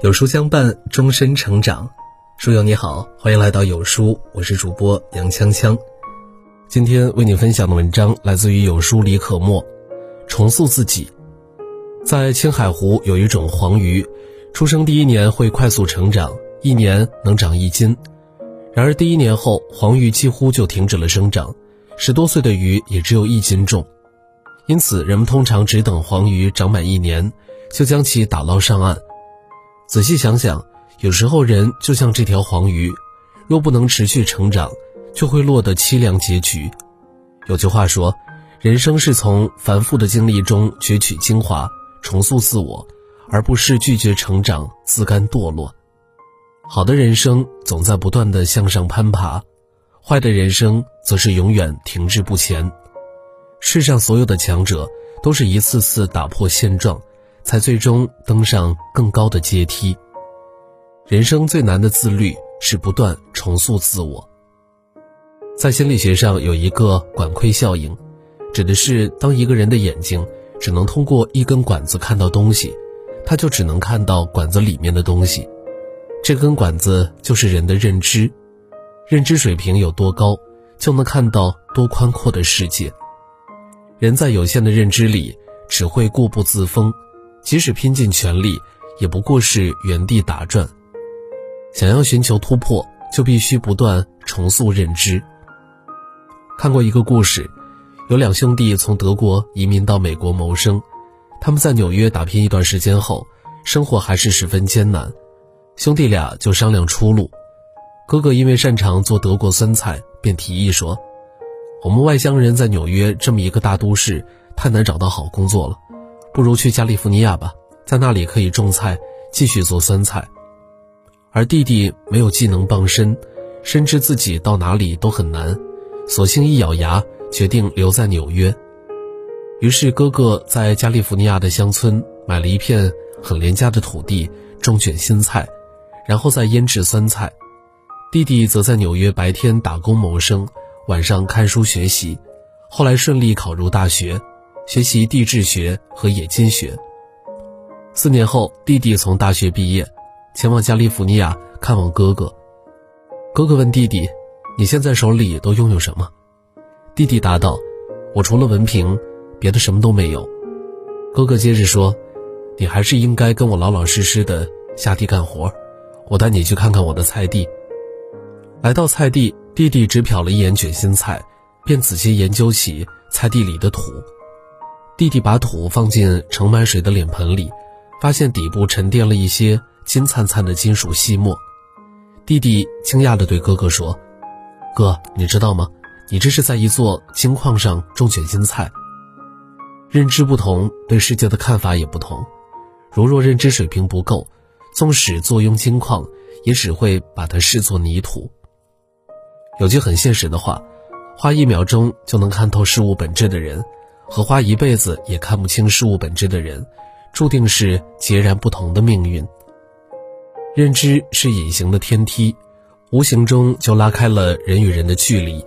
有书相伴，终身成长。书友你好，欢迎来到有书，我是主播杨锵锵。今天为你分享的文章来自于有书李可墨。重塑自己，在青海湖有一种黄鱼，出生第一年会快速成长，一年能长一斤。然而第一年后，黄鱼几乎就停止了生长，十多岁的鱼也只有一斤重。因此，人们通常只等黄鱼长满一年，就将其打捞上岸。仔细想想，有时候人就像这条黄鱼，若不能持续成长，就会落得凄凉结局。有句话说。人生是从繁复的经历中攫取精华，重塑自我，而不是拒绝成长，自甘堕落。好的人生总在不断的向上攀爬，坏的人生则是永远停滞不前。世上所有的强者，都是一次次打破现状，才最终登上更高的阶梯。人生最难的自律，是不断重塑自我。在心理学上有一个管窥效应。指的是，当一个人的眼睛只能通过一根管子看到东西，他就只能看到管子里面的东西。这根管子就是人的认知，认知水平有多高，就能看到多宽阔的世界。人在有限的认知里，只会固步自封，即使拼尽全力，也不过是原地打转。想要寻求突破，就必须不断重塑认知。看过一个故事。有两兄弟从德国移民到美国谋生，他们在纽约打拼一段时间后，生活还是十分艰难，兄弟俩就商量出路。哥哥因为擅长做德国酸菜，便提议说：“我们外乡人在纽约这么一个大都市，太难找到好工作了，不如去加利福尼亚吧，在那里可以种菜，继续做酸菜。”而弟弟没有技能傍身，深知自己到哪里都很难，索性一咬牙。决定留在纽约，于是哥哥在加利福尼亚的乡村买了一片很廉价的土地，种卷心菜，然后再腌制酸菜。弟弟则在纽约白天打工谋生，晚上看书学习，后来顺利考入大学，学习地质学和冶金学。四年后，弟弟从大学毕业，前往加利福尼亚看望哥哥。哥哥问弟弟：“你现在手里都拥有什么？”弟弟答道：“我除了文凭，别的什么都没有。”哥哥接着说：“你还是应该跟我老老实实的下地干活，我带你去看看我的菜地。”来到菜地，弟弟只瞟了一眼卷心菜，便仔细研究起菜地里的土。弟弟把土放进盛满水的脸盆里，发现底部沉淀了一些金灿灿的金属细末。弟弟惊讶地对哥哥说：“哥，你知道吗？”你这是在一座金矿上种卷心菜。认知不同，对世界的看法也不同。如若认知水平不够，纵使坐拥金矿，也只会把它视作泥土。有句很现实的话：花一秒钟就能看透事物本质的人，和花一辈子也看不清事物本质的人，注定是截然不同的命运。认知是隐形的天梯，无形中就拉开了人与人的距离。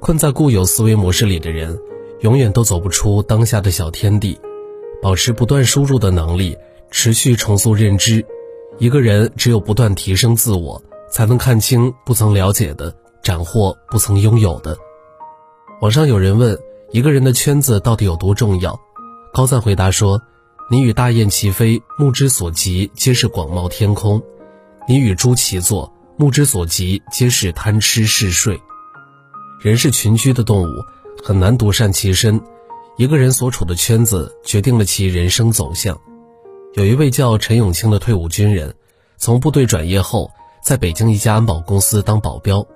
困在固有思维模式里的人，永远都走不出当下的小天地。保持不断输入的能力，持续重塑认知。一个人只有不断提升自我，才能看清不曾了解的，斩获不曾拥有的。网上有人问：一个人的圈子到底有多重要？高赞回答说：你与大雁齐飞，目之所及皆是广袤天空；你与猪齐坐，目之所及皆是贪吃嗜睡。人是群居的动物，很难独善其身。一个人所处的圈子决定了其人生走向。有一位叫陈永清的退伍军人，从部队转业后，在北京一家安保公司当保镖。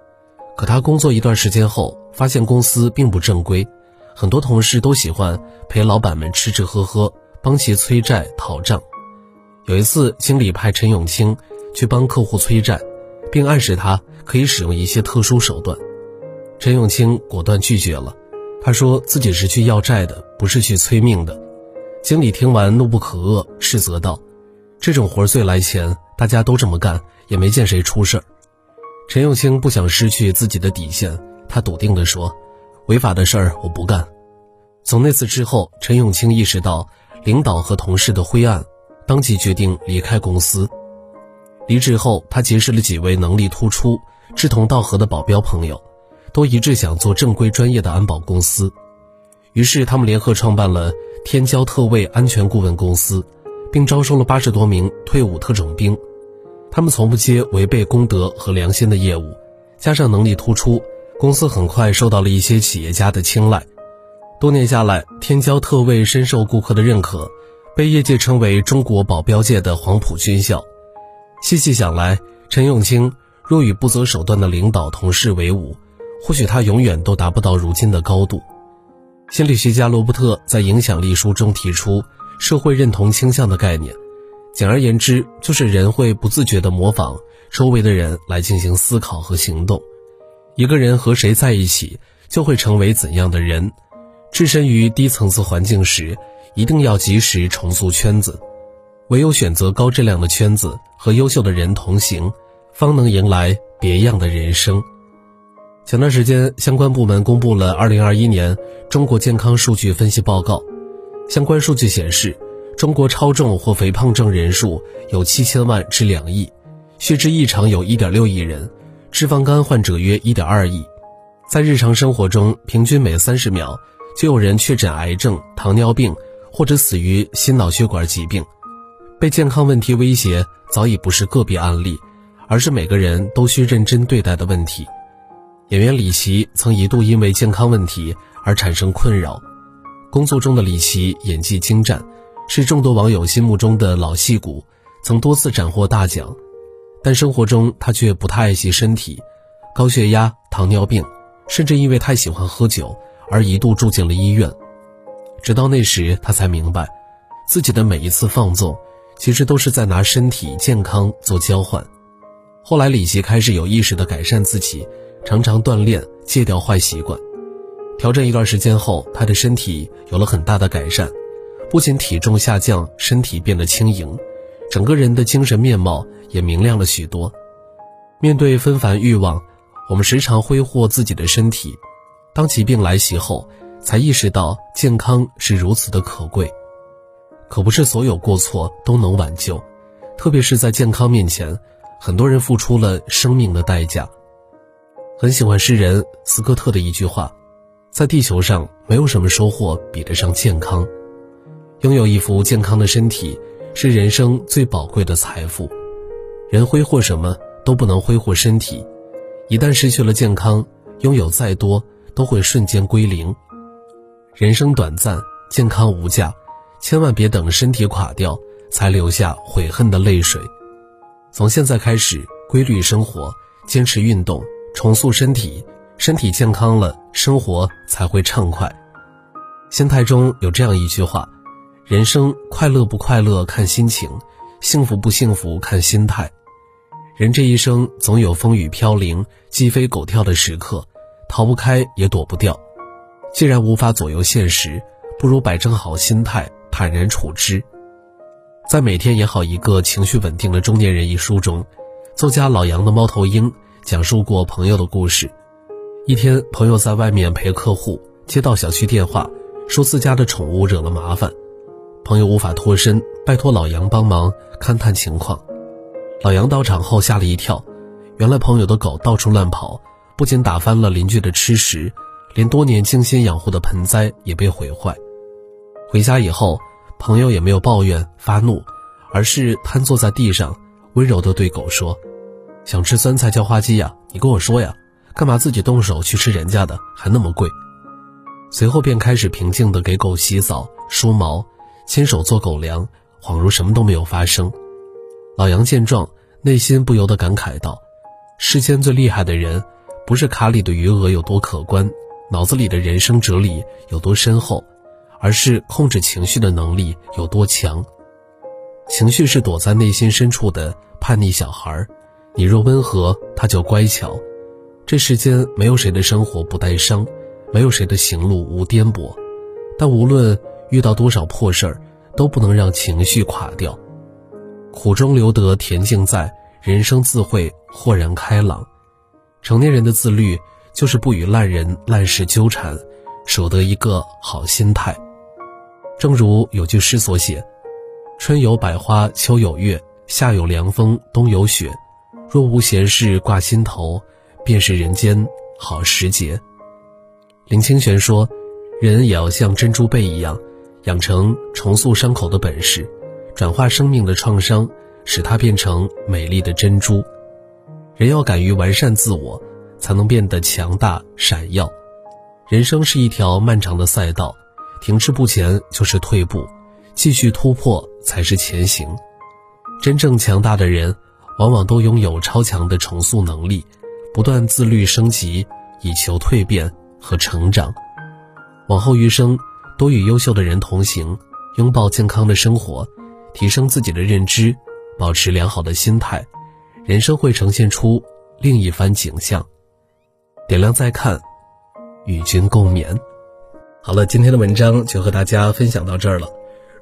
可他工作一段时间后，发现公司并不正规，很多同事都喜欢陪老板们吃吃喝喝，帮其催债讨账。有一次，经理派陈永清去帮客户催债，并暗示他可以使用一些特殊手段。陈永清果断拒绝了，他说自己是去要债的，不是去催命的。经理听完怒不可遏，斥责道：“这种活最来钱，大家都这么干，也没见谁出事儿。”陈永清不想失去自己的底线，他笃定地说：“违法的事儿我不干。”从那次之后，陈永清意识到领导和同事的灰暗，当即决定离开公司。离职后，他结识了几位能力突出、志同道合的保镖朋友，都一致想做正规专业的安保公司。于是，他们联合创办了天骄特卫安全顾问公司，并招收了八十多名退伍特种兵。他们从不接违背公德和良心的业务，加上能力突出，公司很快受到了一些企业家的青睐。多年下来，天骄特卫深受顾客的认可，被业界称为中国保镖界的黄埔军校。细细想来，陈永清若与不择手段的领导同事为伍，或许他永远都达不到如今的高度。心理学家罗伯特在《影响力》书中提出社会认同倾向的概念，简而言之，就是人会不自觉地模仿周围的人来进行思考和行动。一个人和谁在一起，就会成为怎样的人。置身于低层次环境时，一定要及时重塑圈子。唯有选择高质量的圈子和优秀的人同行，方能迎来别样的人生。前段时间，相关部门公布了2021年中国健康数据分析报告。相关数据显示，中国超重或肥胖症人数有七千万至两亿，血脂异常有一点六亿人，脂肪肝患者约一点二亿。在日常生活中，平均每三十秒。就有人确诊癌症、糖尿病，或者死于心脑血管疾病。被健康问题威胁早已不是个别案例，而是每个人都需认真对待的问题。演员李琦曾一度因为健康问题而产生困扰。工作中的李琦演技精湛，是众多网友心目中的老戏骨，曾多次斩获大奖。但生活中他却不太爱惜身体，高血压、糖尿病，甚至因为太喜欢喝酒。而一度住进了医院，直到那时，他才明白，自己的每一次放纵，其实都是在拿身体健康做交换。后来，李琦开始有意识地改善自己，常常锻炼，戒掉坏习惯。调整一段时间后，他的身体有了很大的改善，不仅体重下降，身体变得轻盈，整个人的精神面貌也明亮了许多。面对纷繁欲望，我们时常挥霍自己的身体。当疾病来袭后，才意识到健康是如此的可贵。可不是所有过错都能挽救，特别是在健康面前，很多人付出了生命的代价。很喜欢诗人斯科特的一句话：“在地球上，没有什么收获比得上健康。拥有一副健康的身体，是人生最宝贵的财富。人挥霍什么都不能挥霍身体，一旦失去了健康，拥有再多。”都会瞬间归零。人生短暂，健康无价，千万别等身体垮掉才留下悔恨的泪水。从现在开始，规律生活，坚持运动，重塑身体，身体健康了，生活才会畅快。心态中有这样一句话：人生快乐不快乐看心情，幸福不幸福看心态。人这一生总有风雨飘零、鸡飞狗跳的时刻。逃不开也躲不掉，既然无法左右现实，不如摆正好心态，坦然处之。在《每天演好一个情绪稳定的中年人》一书中，作家老杨的猫头鹰讲述过朋友的故事。一天，朋友在外面陪客户，接到小区电话，说自家的宠物惹了麻烦，朋友无法脱身，拜托老杨帮忙勘探情况。老杨到场后吓了一跳，原来朋友的狗到处乱跑。不仅打翻了邻居的吃食，连多年精心养护的盆栽也被毁坏。回家以后，朋友也没有抱怨发怒，而是瘫坐在地上，温柔地对狗说：“想吃酸菜叫花鸡呀？你跟我说呀，干嘛自己动手去吃人家的，还那么贵？”随后便开始平静地给狗洗澡、梳毛，亲手做狗粮，恍如什么都没有发生。老杨见状，内心不由得感慨道：“世间最厉害的人。”不是卡里的余额有多可观，脑子里的人生哲理有多深厚，而是控制情绪的能力有多强。情绪是躲在内心深处的叛逆小孩，你若温和，他就乖巧。这世间没有谁的生活不带伤，没有谁的行路无颠簸，但无论遇到多少破事儿，都不能让情绪垮掉。苦中留得恬静在，人生自会豁然开朗。成年人的自律，就是不与烂人烂事纠缠，守得一个好心态。正如有句诗所写：“春有百花，秋有月，夏有凉风，冬有雪。若无闲事挂心头，便是人间好时节。”林清玄说：“人也要像珍珠贝一样，养成重塑伤口的本事，转化生命的创伤，使它变成美丽的珍珠。人要敢于完善自我，才能变得强大闪耀。人生是一条漫长的赛道。”停滞不前就是退步，继续突破才是前行。真正强大的人，往往都拥有超强的重塑能力，不断自律升级，以求蜕变和成长。往后余生，多与优秀的人同行，拥抱健康的生活，提升自己的认知，保持良好的心态，人生会呈现出另一番景象。点亮再看，与君共勉。好了，今天的文章就和大家分享到这儿了。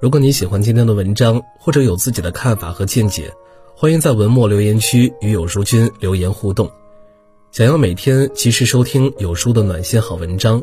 如果你喜欢今天的文章，或者有自己的看法和见解，欢迎在文末留言区与有书君留言互动。想要每天及时收听有书的暖心好文章，